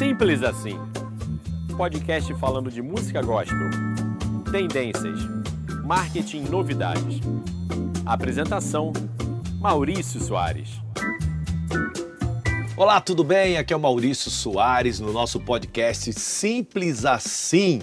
Simples assim. Podcast falando de música gospel, tendências, marketing novidades. Apresentação: Maurício Soares. Olá, tudo bem? Aqui é o Maurício Soares no nosso podcast Simples Assim.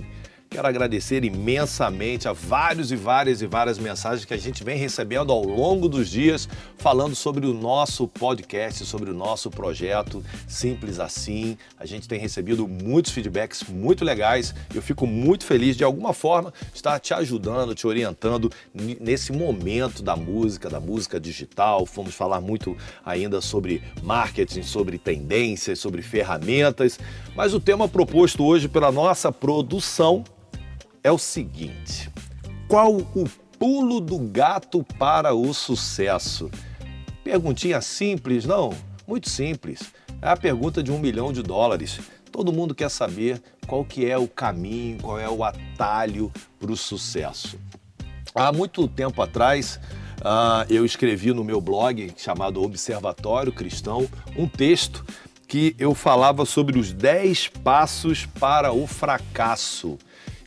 Quero agradecer imensamente a vários e várias e várias mensagens que a gente vem recebendo ao longo dos dias falando sobre o nosso podcast, sobre o nosso projeto Simples Assim. A gente tem recebido muitos feedbacks muito legais. Eu fico muito feliz de alguma forma estar te ajudando, te orientando nesse momento da música, da música digital. Fomos falar muito ainda sobre marketing, sobre tendências, sobre ferramentas, mas o tema proposto hoje pela nossa produção é o seguinte: qual o pulo do gato para o sucesso? Perguntinha simples, não? Muito simples. É a pergunta de um milhão de dólares. Todo mundo quer saber qual que é o caminho, qual é o atalho para o sucesso. Há muito tempo atrás, uh, eu escrevi no meu blog chamado Observatório Cristão um texto que eu falava sobre os 10 passos para o fracasso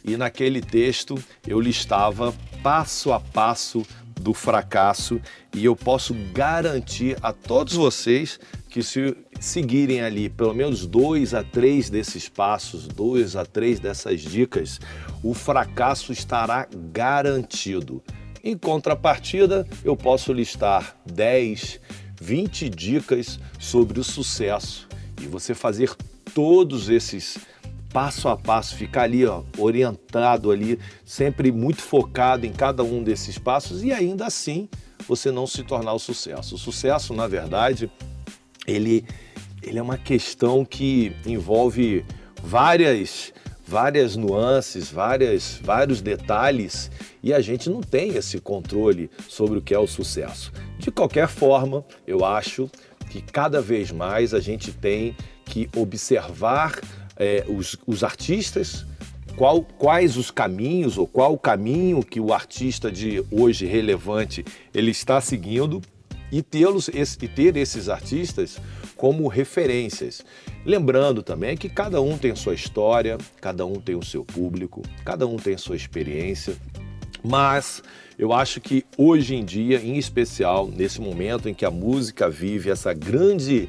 e naquele texto eu listava passo a passo do fracasso e eu posso garantir a todos vocês que se seguirem ali pelo menos dois a três desses passos, dois a três dessas dicas, o fracasso estará garantido. Em contrapartida, eu posso listar 10, 20 dicas sobre o sucesso e você fazer todos esses passo a passo, ficar ali ó, orientado ali, sempre muito focado em cada um desses passos e ainda assim você não se tornar o sucesso. O sucesso, na verdade, ele, ele é uma questão que envolve várias várias nuances, várias, vários detalhes e a gente não tem esse controle sobre o que é o sucesso. De qualquer forma, eu acho que cada vez mais a gente tem que observar é, os, os artistas, qual, quais os caminhos ou qual o caminho que o artista de hoje relevante ele está seguindo e, tê-los, e ter esses artistas como referências. Lembrando também que cada um tem sua história, cada um tem o seu público, cada um tem sua experiência, mas eu acho que hoje em dia, em especial nesse momento em que a música vive essa grande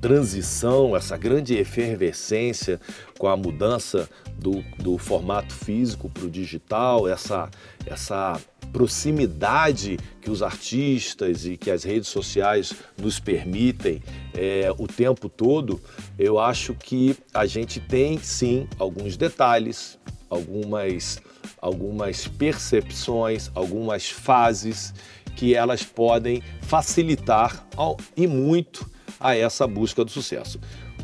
transição, essa grande efervescência com a mudança do, do formato físico para o digital, essa, essa proximidade que os artistas e que as redes sociais nos permitem é, o tempo todo, eu acho que a gente tem sim alguns detalhes, algumas, algumas percepções, algumas fases que elas podem facilitar ao, e muito a essa busca do sucesso.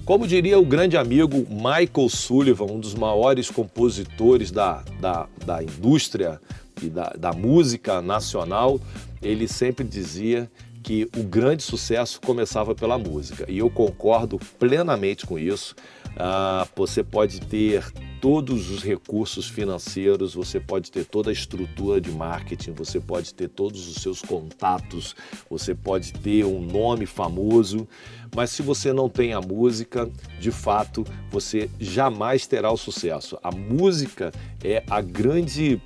Como diria o grande amigo Michael Sullivan, um dos maiores compositores da, da, da indústria e da, da música nacional, ele sempre dizia que o grande sucesso começava pela música. E eu concordo plenamente com isso. Ah, você pode ter todos os recursos financeiros, você pode ter toda a estrutura de marketing, você pode ter todos os seus contatos, você pode ter um nome famoso, mas se você não tem a música, de fato, você jamais terá o sucesso. A música é a grande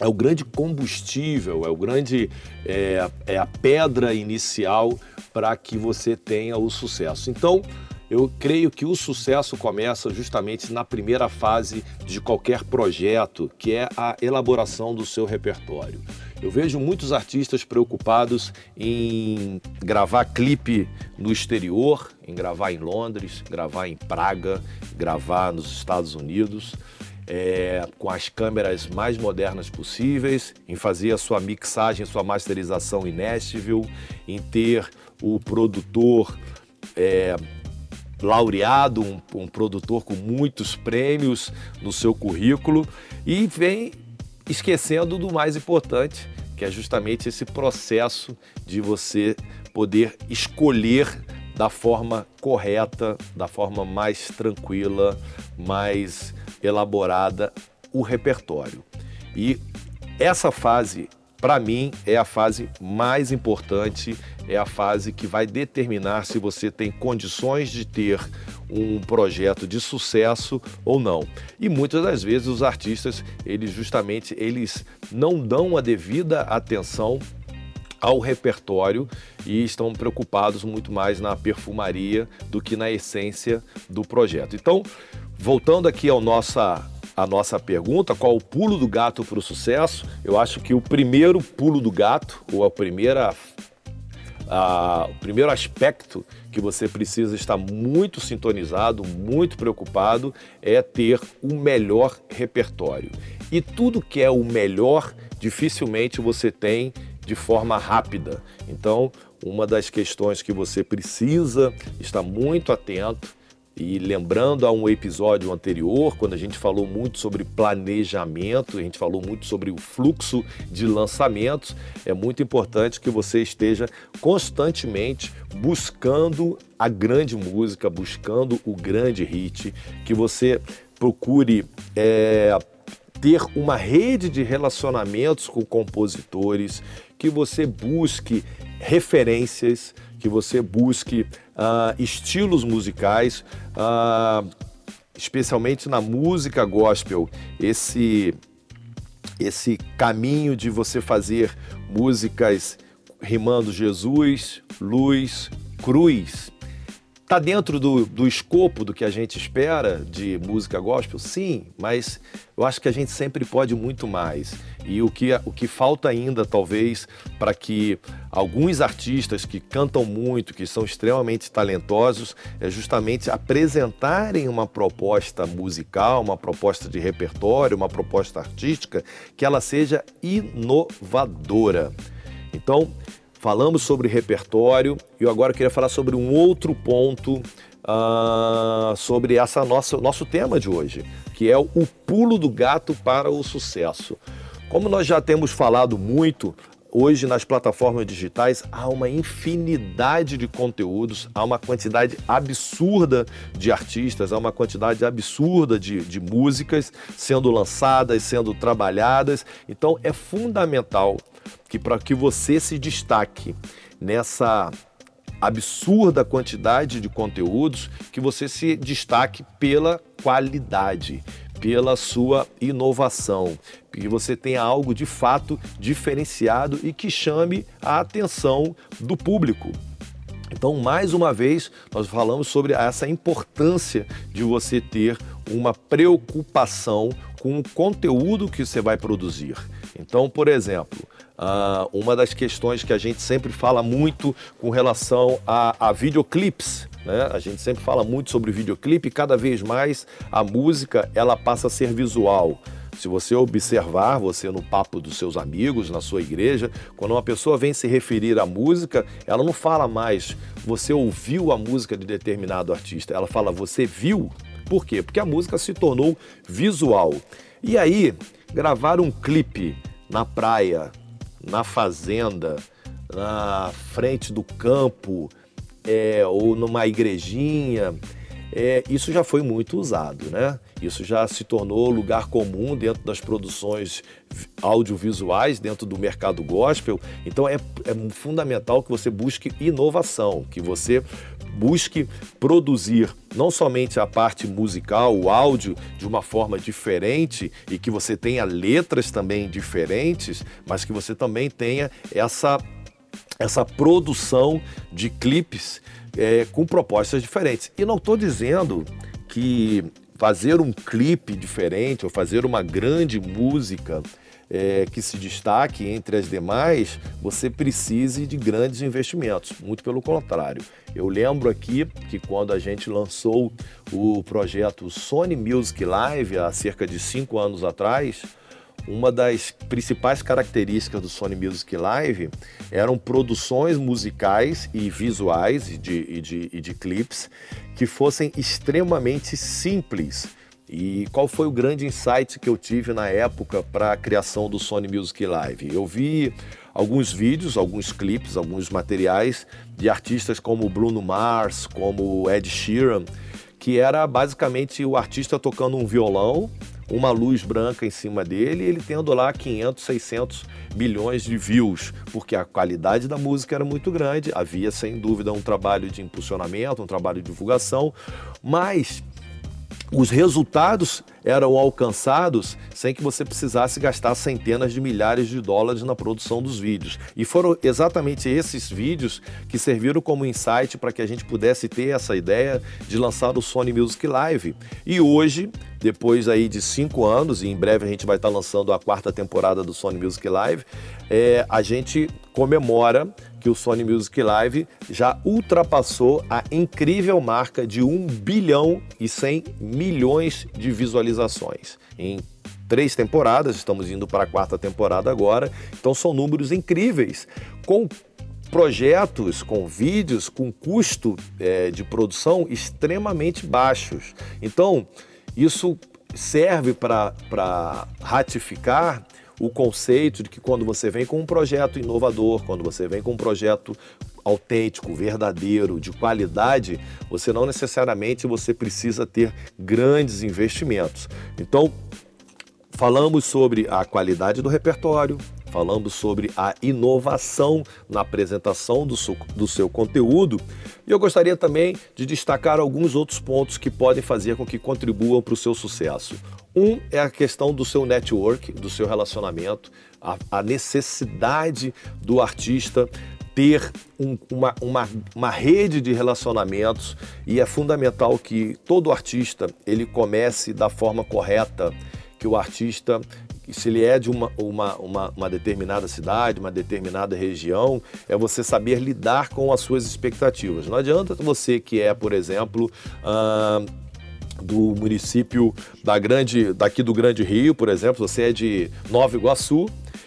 é o grande combustível, é o grande é, é a pedra inicial para que você tenha o sucesso. Então, eu creio que o sucesso começa justamente na primeira fase de qualquer projeto, que é a elaboração do seu repertório. Eu vejo muitos artistas preocupados em gravar clipe no exterior, em gravar em Londres, gravar em Praga, gravar nos Estados Unidos. É, com as câmeras mais modernas possíveis, em fazer a sua mixagem, sua masterização em Nashville, em ter o produtor é, laureado, um, um produtor com muitos prêmios no seu currículo e vem esquecendo do mais importante, que é justamente esse processo de você poder escolher da forma correta, da forma mais tranquila, mais elaborada o repertório. E essa fase para mim, é a fase mais importante, é a fase que vai determinar se você tem condições de ter um projeto de sucesso ou não. E muitas das vezes os artistas, eles justamente eles não dão a devida atenção ao repertório e estão preocupados muito mais na perfumaria do que na essência do projeto. Então, voltando aqui ao nossa a nossa pergunta, qual o pulo do gato para o sucesso? Eu acho que o primeiro pulo do gato, ou a primeira, a, o primeiro aspecto que você precisa estar muito sintonizado, muito preocupado, é ter o melhor repertório. E tudo que é o melhor, dificilmente você tem de forma rápida. Então, uma das questões que você precisa estar muito atento e lembrando a um episódio anterior, quando a gente falou muito sobre planejamento, a gente falou muito sobre o fluxo de lançamentos, é muito importante que você esteja constantemente buscando a grande música, buscando o grande hit, que você procure é, ter uma rede de relacionamentos com compositores, que você busque referências, que você busque uh, estilos musicais, uh, especialmente na música gospel, esse, esse caminho de você fazer músicas rimando Jesus, luz, cruz, Está dentro do, do escopo do que a gente espera de música gospel? Sim, mas eu acho que a gente sempre pode muito mais. E o que, o que falta ainda, talvez, para que alguns artistas que cantam muito, que são extremamente talentosos, é justamente apresentarem uma proposta musical, uma proposta de repertório, uma proposta artística que ela seja inovadora. Então, falamos sobre repertório e eu agora queria falar sobre um outro ponto uh, sobre essa nossa nosso tema de hoje, que é o pulo do gato para o sucesso. Como nós já temos falado muito, hoje nas plataformas digitais há uma infinidade de conteúdos, há uma quantidade absurda de artistas, há uma quantidade absurda de, de músicas sendo lançadas, sendo trabalhadas. Então é fundamental que para que você se destaque nessa absurda quantidade de conteúdos, que você se destaque pela qualidade, pela sua inovação, que você tenha algo de fato diferenciado e que chame a atenção do público. Então, mais uma vez, nós falamos sobre essa importância de você ter uma preocupação com o conteúdo que você vai produzir. Então, por exemplo, Uh, uma das questões que a gente sempre fala muito com relação a, a videoclipes. Né? A gente sempre fala muito sobre videoclipe e cada vez mais a música ela passa a ser visual. Se você observar, você no papo dos seus amigos, na sua igreja, quando uma pessoa vem se referir à música, ela não fala mais você ouviu a música de determinado artista, ela fala você viu. Por quê? Porque a música se tornou visual. E aí, gravar um clipe na praia, na fazenda, na frente do campo é, ou numa igrejinha, é, isso já foi muito usado, né? Isso já se tornou lugar comum dentro das produções audiovisuais, dentro do mercado gospel. Então é, é fundamental que você busque inovação, que você busque produzir não somente a parte musical, o áudio, de uma forma diferente e que você tenha letras também diferentes, mas que você também tenha essa, essa produção de clipes é, com propostas diferentes. E não estou dizendo que fazer um clipe diferente ou fazer uma grande música é, que se destaque entre as demais, você precise de grandes investimentos. Muito pelo contrário. Eu lembro aqui que quando a gente lançou o projeto Sony Music Live há cerca de cinco anos atrás, uma das principais características do Sony Music Live eram produções musicais e visuais e de, e de, e de clipes que fossem extremamente simples. E qual foi o grande insight que eu tive na época para a criação do Sony Music Live? Eu vi alguns vídeos, alguns clipes, alguns materiais de artistas como Bruno Mars, como Ed Sheeran, que era basicamente o artista tocando um violão uma luz branca em cima dele, ele tendo lá 500, 600 milhões de views, porque a qualidade da música era muito grande, havia sem dúvida um trabalho de impulsionamento, um trabalho de divulgação, mas os resultados eram alcançados sem que você precisasse gastar centenas de milhares de dólares na produção dos vídeos. E foram exatamente esses vídeos que serviram como insight para que a gente pudesse ter essa ideia de lançar o Sony Music Live. E hoje, depois aí de cinco anos, e em breve a gente vai estar lançando a quarta temporada do Sony Music Live, é, a gente comemora que o Sony Music Live já ultrapassou a incrível marca de 1 bilhão e 100 milhões de visualizações em três temporadas, estamos indo para a quarta temporada agora, então são números incríveis, com projetos, com vídeos, com custo é, de produção extremamente baixos. Então, isso serve para ratificar o conceito de que quando você vem com um projeto inovador, quando você vem com um projeto autêntico, verdadeiro, de qualidade, você não necessariamente você precisa ter grandes investimentos. Então, falamos sobre a qualidade do repertório, falamos sobre a inovação na apresentação do seu, do seu conteúdo e eu gostaria também de destacar alguns outros pontos que podem fazer com que contribuam para o seu sucesso. Um é a questão do seu network, do seu relacionamento, a, a necessidade do artista ter um, uma, uma, uma rede de relacionamentos e é fundamental que todo artista ele comece da forma correta, que o artista se ele é de uma, uma, uma, uma, determinada cidade, uma determinada região, é você saber lidar com as suas expectativas. Não adianta você que é, por exemplo, ah, do município da grande, daqui do Grande Rio, por exemplo, você é de Nova Iguaçu,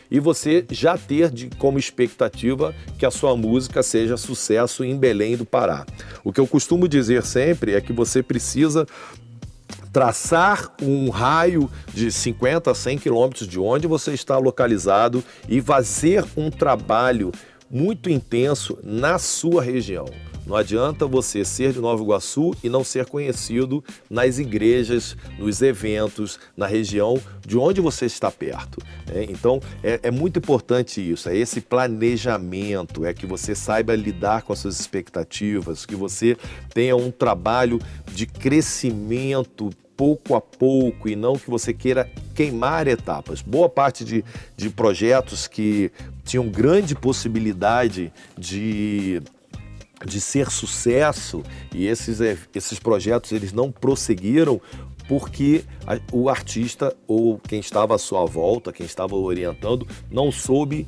e você já ter de, como expectativa que a sua música seja sucesso em Belém do Pará. O que eu costumo dizer sempre é que você precisa traçar um raio de 50 a 100 quilômetros de onde você está localizado e fazer um trabalho muito intenso na sua região. Não adianta você ser de Nova Iguaçu e não ser conhecido nas igrejas, nos eventos, na região de onde você está perto. Né? Então é, é, muito importante isso, é esse planejamento, é que você saiba lidar com as suas expectativas, que você tenha um trabalho de crescimento pouco a pouco e não que você queira queimar etapas. Boa parte de, de projetos que tinham grande possibilidade de de ser sucesso e esses, eh, esses projetos eles não prosseguiram porque o artista ou quem estava à sua volta, quem estava orientando, não soube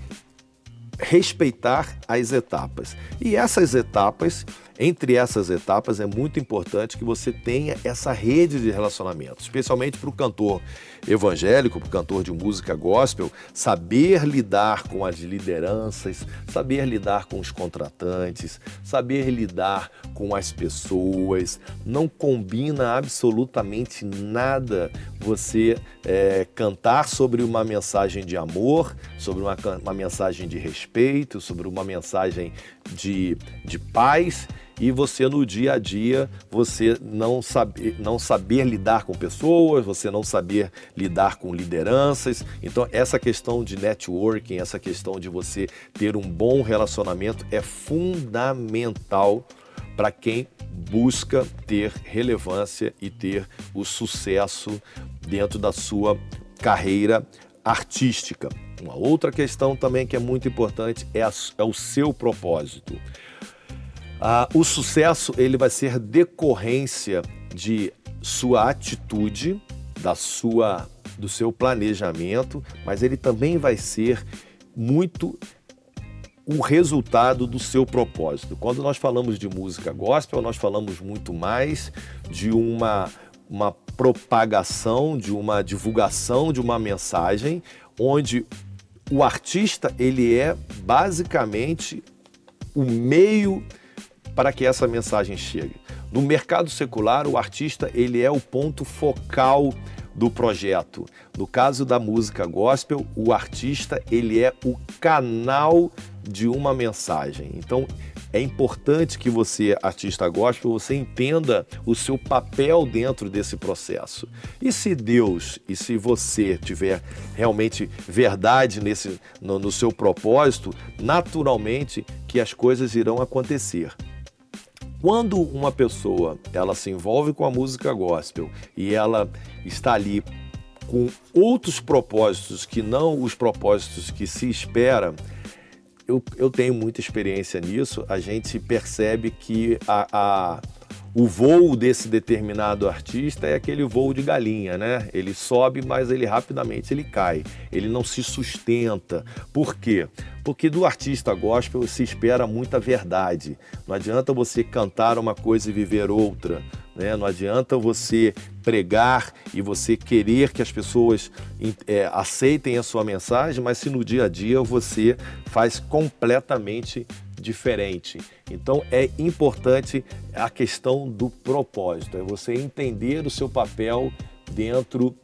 respeitar as etapas. E essas etapas entre essas etapas é muito importante que você tenha essa rede de relacionamento, especialmente para o cantor evangélico, para o cantor de música gospel, saber lidar com as lideranças, saber lidar com os contratantes, saber lidar com as pessoas. Não combina absolutamente nada você é, cantar sobre uma mensagem de amor, sobre uma, uma mensagem de respeito, sobre uma mensagem de, de paz e você no dia a dia você não saber, não saber lidar com pessoas, você não saber lidar com lideranças. Então essa questão de networking, essa questão de você ter um bom relacionamento é fundamental para quem busca ter relevância e ter o sucesso dentro da sua carreira artística. Uma outra questão também que é muito importante é, a, é o seu propósito. Ah, o sucesso ele vai ser decorrência de sua atitude, da sua, do seu planejamento, mas ele também vai ser muito o resultado do seu propósito. Quando nós falamos de música gospel, nós falamos muito mais de uma, uma propagação, de uma divulgação de uma mensagem onde o artista ele é basicamente o meio para que essa mensagem chegue. No mercado secular, o artista ele é o ponto focal do projeto. No caso da música gospel, o artista ele é o canal de uma mensagem. Então, é importante que você, artista gospel, você entenda o seu papel dentro desse processo. E se Deus e se você tiver realmente verdade nesse, no, no seu propósito, naturalmente que as coisas irão acontecer. Quando uma pessoa ela se envolve com a música gospel e ela está ali com outros propósitos que não os propósitos que se espera, eu, eu tenho muita experiência nisso, a gente percebe que a, a o voo desse determinado artista é aquele voo de galinha, né? Ele sobe, mas ele rapidamente ele cai. Ele não se sustenta. Por quê? Porque do artista gospel se espera muita verdade. Não adianta você cantar uma coisa e viver outra. Né? Não adianta você pregar e você querer que as pessoas é, aceitem a sua mensagem, mas se no dia a dia você faz completamente diferente. Então é importante a questão do propósito, é você entender o seu papel dentro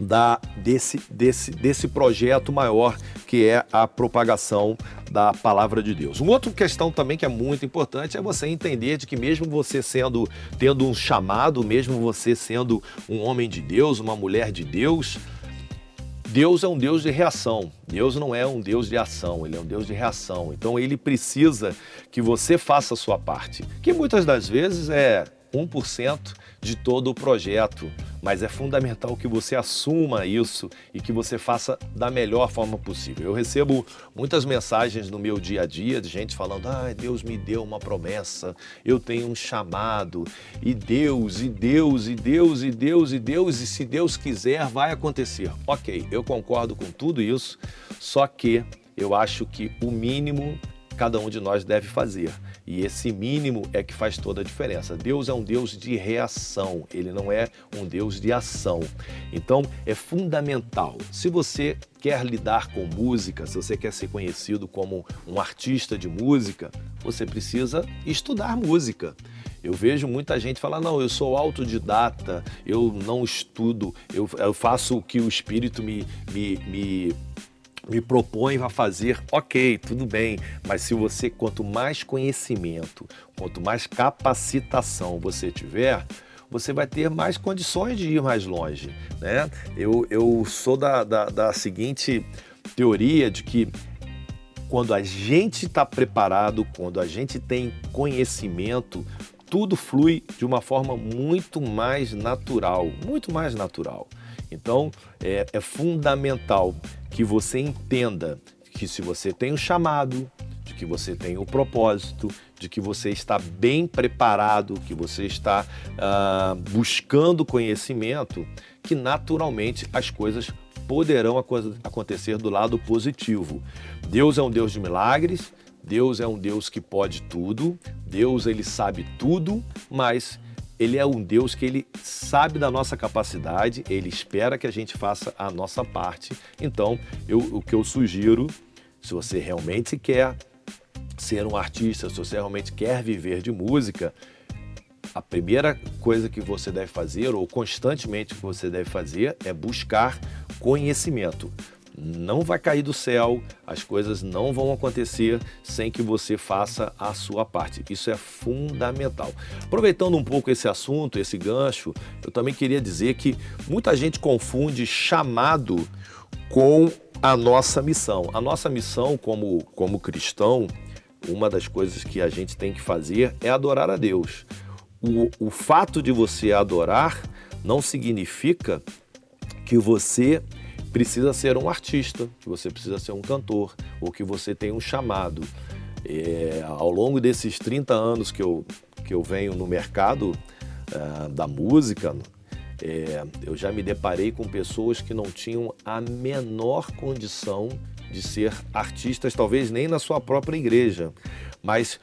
da, desse, desse, desse projeto maior que é a propagação da palavra de Deus. Uma outra questão também que é muito importante é você entender de que mesmo você sendo tendo um chamado, mesmo você sendo um homem de Deus, uma mulher de Deus, Deus é um Deus de reação. Deus não é um Deus de ação, ele é um Deus de reação. Então ele precisa que você faça a sua parte, que muitas das vezes é 1% de todo o projeto, mas é fundamental que você assuma isso e que você faça da melhor forma possível. Eu recebo muitas mensagens no meu dia a dia de gente falando: "Ah, Deus me deu uma promessa, eu tenho um chamado, e Deus, e Deus, e Deus, e Deus, e Deus, e se Deus quiser vai acontecer". OK, eu concordo com tudo isso, só que eu acho que o mínimo cada um de nós deve fazer. E esse mínimo é que faz toda a diferença. Deus é um Deus de reação, ele não é um Deus de ação. Então é fundamental. Se você quer lidar com música, se você quer ser conhecido como um artista de música, você precisa estudar música. Eu vejo muita gente falar: não, eu sou autodidata, eu não estudo, eu, eu faço o que o Espírito me, me, me me propõe a fazer, ok, tudo bem, mas se você, quanto mais conhecimento, quanto mais capacitação você tiver, você vai ter mais condições de ir mais longe. Né? Eu, eu sou da, da, da seguinte teoria de que quando a gente está preparado, quando a gente tem conhecimento, tudo flui de uma forma muito mais natural, muito mais natural. Então é, é fundamental que você entenda que se você tem o um chamado, de que você tem o um propósito, de que você está bem preparado, que você está uh, buscando conhecimento, que naturalmente as coisas poderão acontecer do lado positivo. Deus é um Deus de milagres, Deus é um Deus que pode tudo, Deus ele sabe tudo, mas ele é um Deus que ele sabe da nossa capacidade, ele espera que a gente faça a nossa parte. Então, eu, o que eu sugiro, se você realmente quer ser um artista, se você realmente quer viver de música, a primeira coisa que você deve fazer, ou constantemente que você deve fazer, é buscar conhecimento não vai cair do céu, as coisas não vão acontecer sem que você faça a sua parte. Isso é fundamental. Aproveitando um pouco esse assunto, esse gancho, eu também queria dizer que muita gente confunde chamado com a nossa missão. A nossa missão como, como cristão, uma das coisas que a gente tem que fazer é adorar a Deus. O, o fato de você adorar não significa que você precisa ser um artista, que você precisa ser um cantor, ou que você tem um chamado. É, ao longo desses 30 anos que eu, que eu venho no mercado uh, da música, é, eu já me deparei com pessoas que não tinham a menor condição de ser artistas, talvez nem na sua própria igreja, mas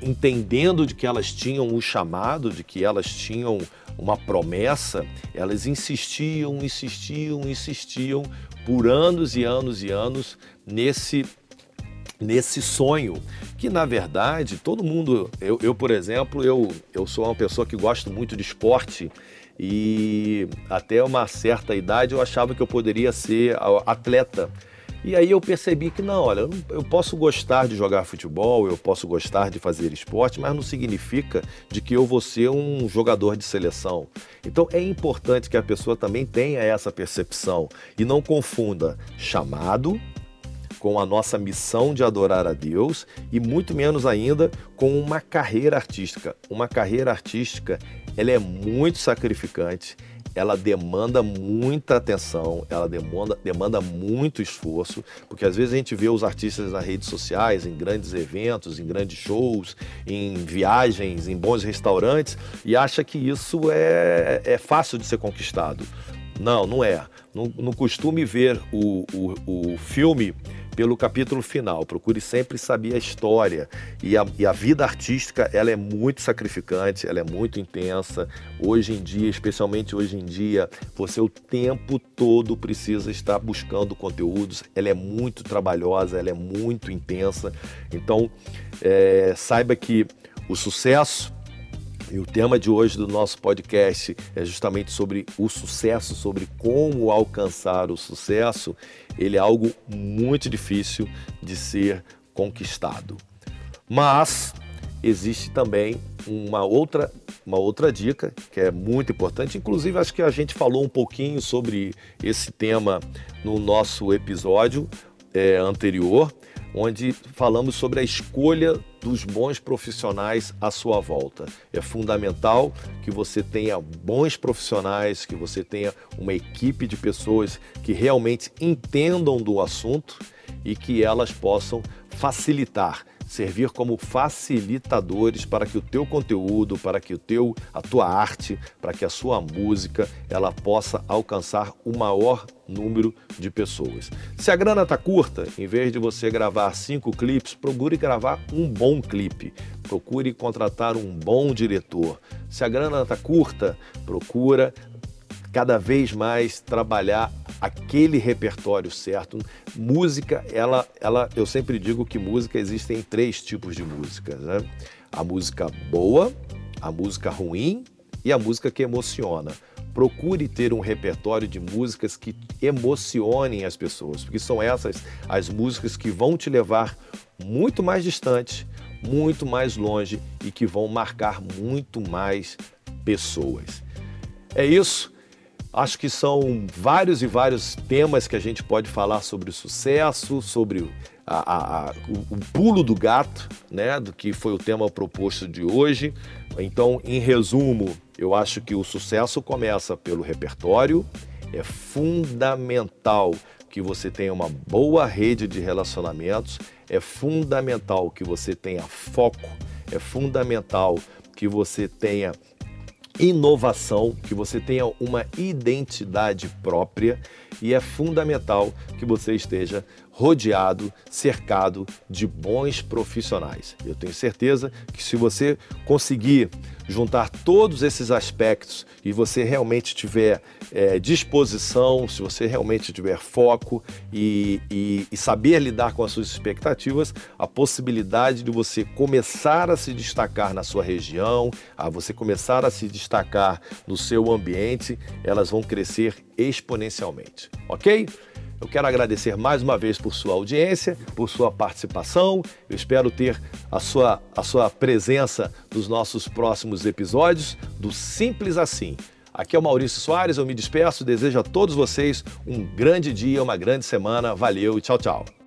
entendendo de que elas tinham um chamado, de que elas tinham uma promessa, elas insistiam, insistiam, insistiam por anos e anos e anos nesse nesse sonho. Que na verdade todo mundo eu, eu por exemplo eu, eu sou uma pessoa que gosto muito de esporte e até uma certa idade eu achava que eu poderia ser atleta E aí eu percebi que não, olha, eu posso gostar de jogar futebol, eu posso gostar de fazer esporte, mas não significa de que eu vou ser um jogador de seleção. Então é importante que a pessoa também tenha essa percepção e não confunda chamado com a nossa missão de adorar a Deus e muito menos ainda com uma carreira artística. Uma carreira artística, ela é muito sacrificante, ela demanda muita atenção, ela demanda, demanda muito esforço, porque às vezes a gente vê os artistas nas redes sociais, em grandes eventos, em grandes shows, em viagens, em bons restaurantes, e acha que isso é, é fácil de ser conquistado. Não, não é. Não, costume ver o, o, o filme pelo capítulo final. Procure sempre saber a história. E a, e a, vida artística, ela é muito sacrificante, ela é muito intensa. Hoje em dia, especialmente hoje em dia, você o tempo todo precisa estar buscando conteúdos. Ela é muito trabalhosa, ela é muito intensa. Então, é, saiba que o sucesso e o tema de hoje do nosso podcast é justamente sobre o sucesso, sobre como alcançar o sucesso. Ele é algo muito difícil de ser conquistado. Mas existe também uma outra, uma outra dica que é muito importante. Inclusive, acho que a gente falou um pouquinho sobre esse tema no nosso episódio é, anterior, onde falamos sobre a escolha dos bons profissionais à sua volta. É fundamental que você tenha bons profissionais, que você tenha uma equipe de pessoas que realmente entendam do assunto e que elas possam facilitar servir como facilitadores para que o teu conteúdo, para que o teu, a tua arte, para que a sua música, ela possa alcançar o maior número de pessoas. Se a grana está curta, em vez de você gravar cinco clipes, procure gravar um bom clipe. Procure contratar um bom diretor. Se a grana está curta, procura cada vez mais trabalhar aquele repertório certo. Música, ela, ela, eu sempre digo que música existem três tipos de música, né? A música boa, a música ruim e a música que emociona. Procure ter um repertório de músicas que emocionem as pessoas, porque são essas as músicas que vão te levar muito mais distante, muito mais longe e que vão marcar muito mais pessoas. É isso. Acho que são vários e vários temas que a gente pode falar sobre o sucesso, sobre a, a, a, o, o, pulo do gato, né, do que foi o tema proposto de hoje. Então, em resumo, eu acho que o sucesso começa pelo repertório. É fundamental que você tenha uma boa rede de relacionamentos. É fundamental que você tenha foco. É fundamental que você tenha inovação, que você tenha uma identidade própria e é fundamental que você esteja rodeado, cercado de bons profissionais. Eu tenho certeza que se você conseguir juntar todos esses aspectos e você realmente tiver é, disposição, se você realmente tiver foco e, e, e saber lidar com as suas expectativas, a possibilidade de você começar a se destacar na sua região, a você começar a se destacar no seu ambiente, elas vão crescer exponencialmente, ok? Eu quero agradecer mais uma vez por sua audiência, por sua participação. Eu espero ter a sua, a sua presença nos nossos próximos episódios do Simples Assim. Aqui é o Maurício Soares, eu me despeço, desejo a todos vocês um grande dia, uma grande semana. Valeu e tchau, tchau.